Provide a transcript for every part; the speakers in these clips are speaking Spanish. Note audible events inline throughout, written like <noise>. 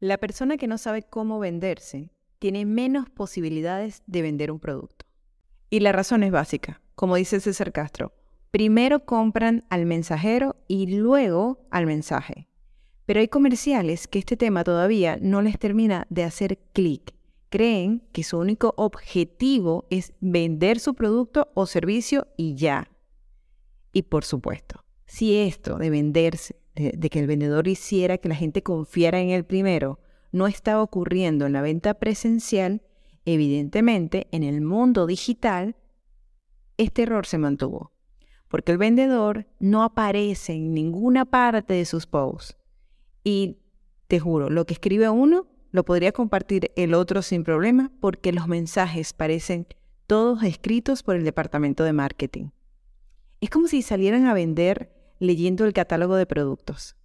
La persona que no sabe cómo venderse tiene menos posibilidades de vender un producto. Y la razón es básica, como dice César Castro. Primero compran al mensajero y luego al mensaje. Pero hay comerciales que este tema todavía no les termina de hacer clic. Creen que su único objetivo es vender su producto o servicio y ya. Y por supuesto, si esto de venderse, de, que el vendedor hiciera que la gente confiara en él primero, no estaba ocurriendo en la venta presencial, evidentemente en el mundo digital, este error se mantuvo. Porque el vendedor no aparece en ninguna parte de sus posts. Y te juro, lo que escribe uno lo podría compartir el otro sin problema porque los mensajes parecen todos escritos por el departamento de marketing. Es como si salieran a vender leyendo el catálogo de productos.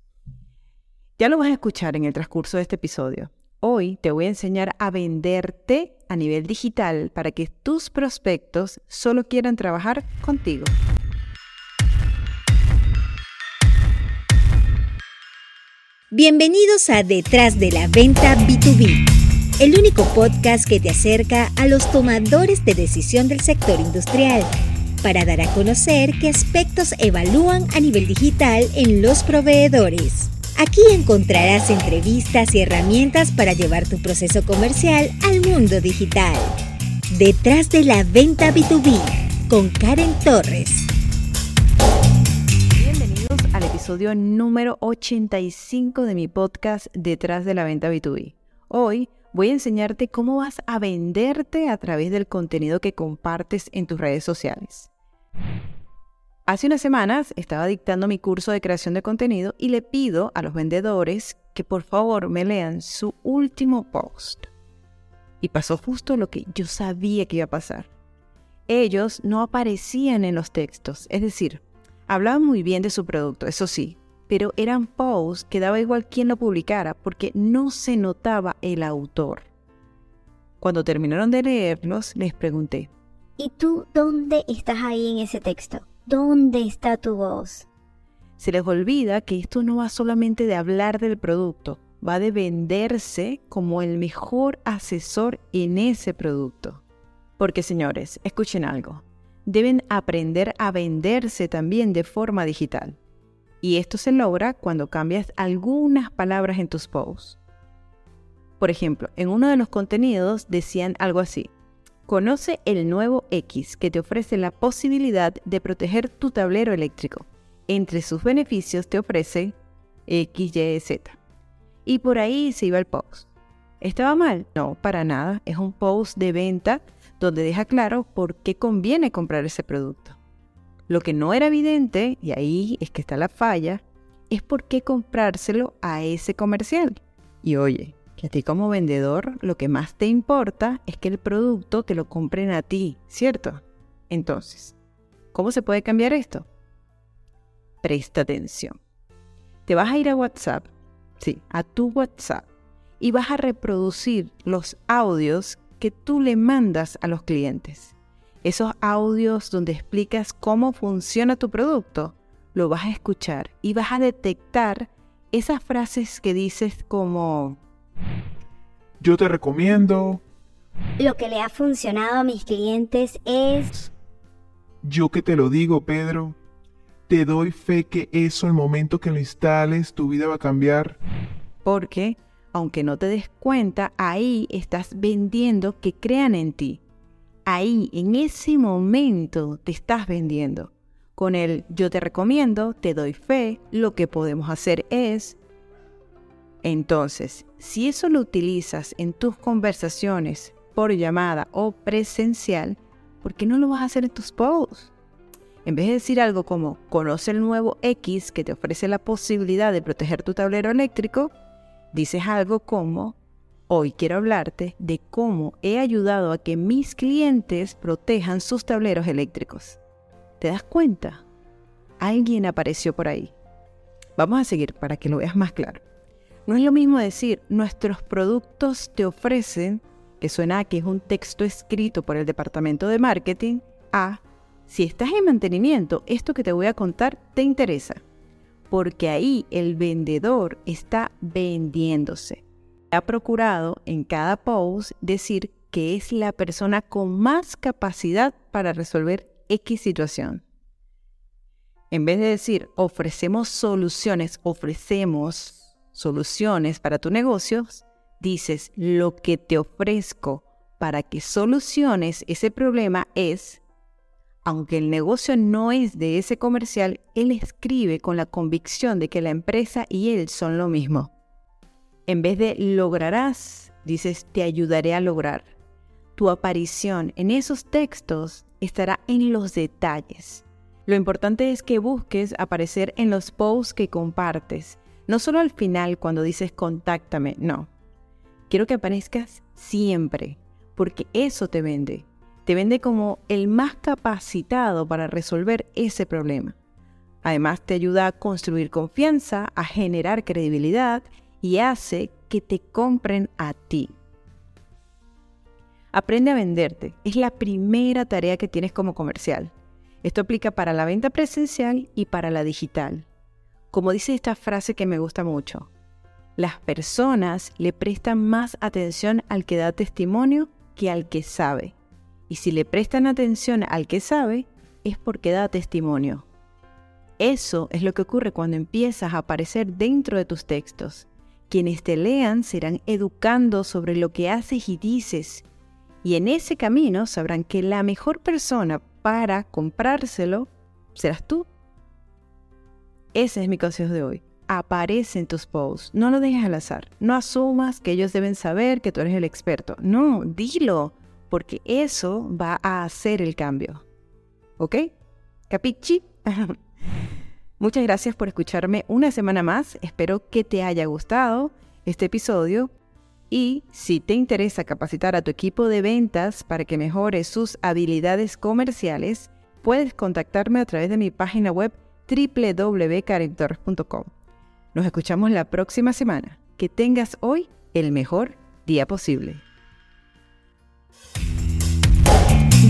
Ya lo vas a escuchar en el transcurso de este episodio. Hoy te voy a enseñar a venderte a nivel digital para que tus prospectos solo quieran trabajar contigo. Bienvenidos a Detrás de la Venta B2B, el único podcast que te acerca a los tomadores de decisión del sector industrial para dar a conocer qué aspectos evalúan a nivel digital en los proveedores. Aquí encontrarás entrevistas y herramientas para llevar tu proceso comercial al mundo digital. Detrás de la venta B2B con Karen Torres. Bienvenidos al episodio número 85 de mi podcast Detrás de la venta B2B. Hoy voy a enseñarte cómo vas a venderte a través del contenido que compartes en tus redes sociales. Hace unas semanas estaba dictando mi curso de creación de contenido y le pido a los vendedores que por favor me lean su último post. Y pasó justo lo que yo sabía que iba a pasar. Ellos no aparecían en los textos, es decir, hablaban muy bien de su producto, eso sí, pero eran posts que daba igual quién lo publicara porque no se notaba el autor. Cuando terminaron de leerlos, les pregunté, ¿Y tú dónde estás ahí en ese texto? ¿Dónde está tu voz? Se les olvida que esto no va solamente de hablar del producto, va de venderse como el mejor asesor en ese producto. Porque señores, escuchen algo, deben aprender a venderse también de forma digital. Y esto se logra cuando cambias algunas palabras en tus posts. Por ejemplo, en uno de los contenidos decían algo así, Conoce el nuevo X que te ofrece la posibilidad de proteger tu tablero eléctrico. Entre sus beneficios te ofrece X, Y, Z. Y por ahí se iba el post. ¿Estaba mal? No, para nada. Es un post de venta donde deja claro por qué conviene comprar ese producto. Lo que no era evidente, y ahí es que está la falla, es por qué comprárselo a ese comercial. Y oye, que a ti como vendedor lo que más te importa es que el producto te lo compren a ti, ¿cierto? Entonces, ¿cómo se puede cambiar esto? Presta atención. Te vas a ir a WhatsApp, sí, a tu WhatsApp, y vas a reproducir los audios que tú le mandas a los clientes. Esos audios donde explicas cómo funciona tu producto, lo vas a escuchar y vas a detectar esas frases que dices como, yo te recomiendo. Lo que le ha funcionado a mis clientes es... Yo que te lo digo, Pedro. Te doy fe que eso, el momento que lo instales, tu vida va a cambiar. Porque, aunque no te des cuenta, ahí estás vendiendo que crean en ti. Ahí, en ese momento, te estás vendiendo. Con el yo te recomiendo, te doy fe, lo que podemos hacer es, entonces, si eso lo utilizas en tus conversaciones por llamada o presencial, ¿por qué no lo vas a hacer en tus posts? En vez de decir algo como conoce el nuevo X que te ofrece la posibilidad de proteger tu tablero eléctrico, dices algo como hoy quiero hablarte de cómo he ayudado a que mis clientes protejan sus tableros eléctricos. ¿Te das cuenta? Alguien apareció por ahí. Vamos a seguir para que lo veas más claro. No es lo mismo decir, nuestros productos te ofrecen, que suena que es un texto escrito por el departamento de marketing, a, si estás en mantenimiento, esto que te voy a contar te interesa. Porque ahí el vendedor está vendiéndose. Ha procurado en cada post decir que es la persona con más capacidad para resolver X situación. En vez de decir ofrecemos soluciones, ofrecemos soluciones para tu negocio, dices lo que te ofrezco para que soluciones ese problema es, aunque el negocio no es de ese comercial, él escribe con la convicción de que la empresa y él son lo mismo. En vez de lograrás, dices te ayudaré a lograr. Tu aparición en esos textos estará en los detalles. Lo importante es que busques aparecer en los posts que compartes, no solo al final cuando dices contáctame, no. Quiero que aparezcas siempre, porque eso te vende. Te vende como el más capacitado para resolver ese problema. Además te ayuda a construir confianza, a generar credibilidad y hace que te compren a ti. Aprende a venderte. Es la primera tarea que tienes como comercial. Esto aplica para la venta presencial y para la digital. Como dice esta frase que me gusta mucho, las personas le prestan más atención al que da testimonio que al que sabe. Y si le prestan atención al que sabe, es porque da testimonio. Eso es lo que ocurre cuando empiezas a aparecer dentro de tus textos. Quienes te lean serán educando sobre lo que haces y dices y en ese camino sabrán que la mejor persona para comprárselo serás tú. Ese es mi consejo de hoy. Aparece en tus posts, no lo dejes al azar. No asumas que ellos deben saber que tú eres el experto. No, dilo, porque eso va a hacer el cambio. ¿Ok? ¿Capichi? <laughs> Muchas gracias por escucharme una semana más. Espero que te haya gustado este episodio y si te interesa capacitar a tu equipo de ventas para que mejore sus habilidades comerciales, puedes contactarme a través de mi página web www.karentorres.com. Nos escuchamos la próxima semana. Que tengas hoy el mejor día posible.